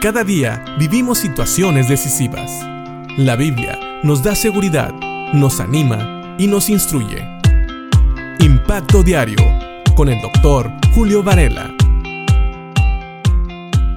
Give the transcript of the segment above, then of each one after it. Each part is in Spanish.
Cada día vivimos situaciones decisivas. La Biblia nos da seguridad, nos anima y nos instruye. Impacto Diario con el doctor Julio Varela.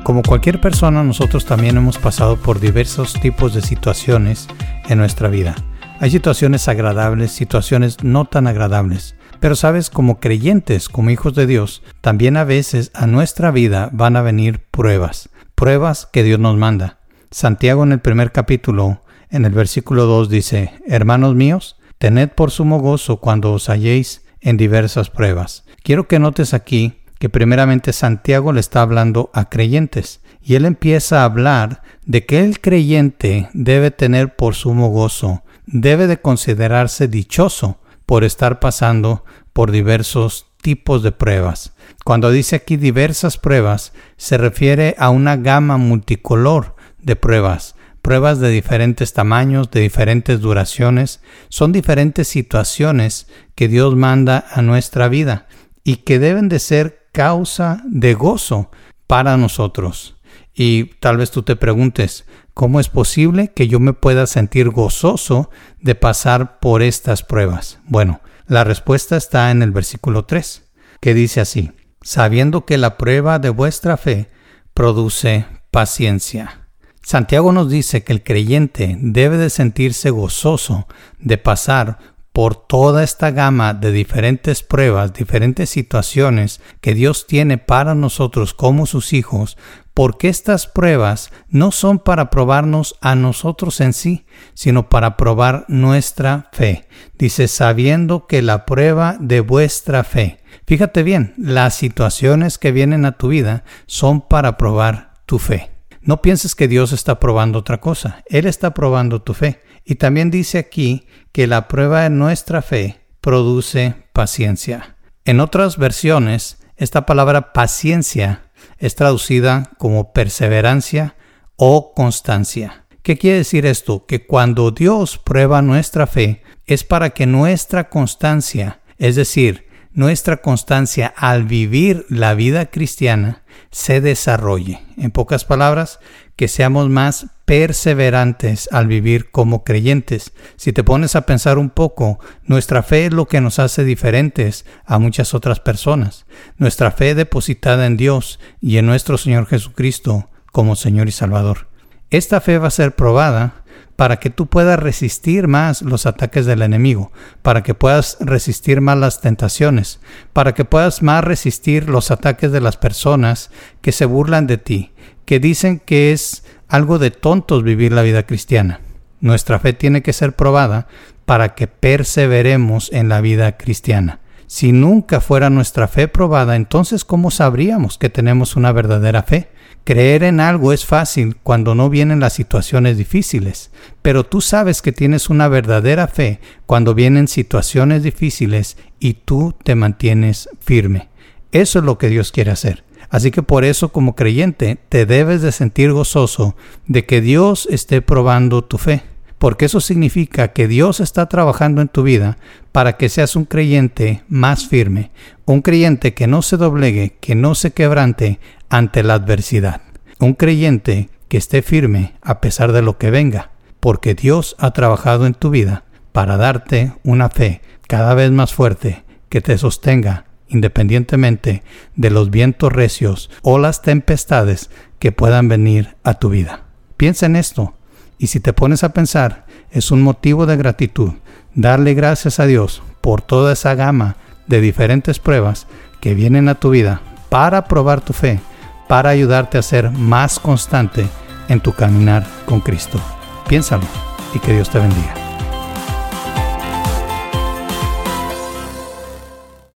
Como cualquier persona, nosotros también hemos pasado por diversos tipos de situaciones en nuestra vida. Hay situaciones agradables, situaciones no tan agradables. Pero sabes, como creyentes, como hijos de Dios, también a veces a nuestra vida van a venir pruebas pruebas que Dios nos manda. Santiago en el primer capítulo, en el versículo 2 dice, Hermanos míos, tened por sumo gozo cuando os halléis en diversas pruebas. Quiero que notes aquí que primeramente Santiago le está hablando a creyentes y él empieza a hablar de que el creyente debe tener por sumo gozo, debe de considerarse dichoso por estar pasando por diversos tipos de pruebas. Cuando dice aquí diversas pruebas, se refiere a una gama multicolor de pruebas, pruebas de diferentes tamaños, de diferentes duraciones, son diferentes situaciones que Dios manda a nuestra vida y que deben de ser causa de gozo para nosotros. Y tal vez tú te preguntes, ¿cómo es posible que yo me pueda sentir gozoso de pasar por estas pruebas? Bueno, la respuesta está en el versículo 3, que dice así, sabiendo que la prueba de vuestra fe produce paciencia. Santiago nos dice que el creyente debe de sentirse gozoso de pasar por toda esta gama de diferentes pruebas, diferentes situaciones que Dios tiene para nosotros como sus hijos, porque estas pruebas no son para probarnos a nosotros en sí, sino para probar nuestra fe. Dice, sabiendo que la prueba de vuestra fe. Fíjate bien, las situaciones que vienen a tu vida son para probar tu fe. No pienses que Dios está probando otra cosa, Él está probando tu fe. Y también dice aquí que la prueba de nuestra fe produce paciencia. En otras versiones, esta palabra paciencia es traducida como perseverancia o constancia. ¿Qué quiere decir esto? Que cuando Dios prueba nuestra fe es para que nuestra constancia, es decir, nuestra constancia al vivir la vida cristiana se desarrolle. En pocas palabras, que seamos más perseverantes al vivir como creyentes. Si te pones a pensar un poco, nuestra fe es lo que nos hace diferentes a muchas otras personas. Nuestra fe depositada en Dios y en nuestro Señor Jesucristo como Señor y Salvador. Esta fe va a ser probada para que tú puedas resistir más los ataques del enemigo, para que puedas resistir más las tentaciones, para que puedas más resistir los ataques de las personas que se burlan de ti, que dicen que es algo de tontos vivir la vida cristiana. Nuestra fe tiene que ser probada para que perseveremos en la vida cristiana. Si nunca fuera nuestra fe probada, entonces ¿cómo sabríamos que tenemos una verdadera fe? Creer en algo es fácil cuando no vienen las situaciones difíciles, pero tú sabes que tienes una verdadera fe cuando vienen situaciones difíciles y tú te mantienes firme. Eso es lo que Dios quiere hacer. Así que por eso como creyente te debes de sentir gozoso de que Dios esté probando tu fe, porque eso significa que Dios está trabajando en tu vida para que seas un creyente más firme, un creyente que no se doblegue, que no se quebrante ante la adversidad. Un creyente que esté firme a pesar de lo que venga, porque Dios ha trabajado en tu vida para darte una fe cada vez más fuerte que te sostenga independientemente de los vientos recios o las tempestades que puedan venir a tu vida. Piensa en esto y si te pones a pensar, es un motivo de gratitud darle gracias a Dios por toda esa gama de diferentes pruebas que vienen a tu vida para probar tu fe para ayudarte a ser más constante en tu caminar con Cristo. Piénsalo y que Dios te bendiga.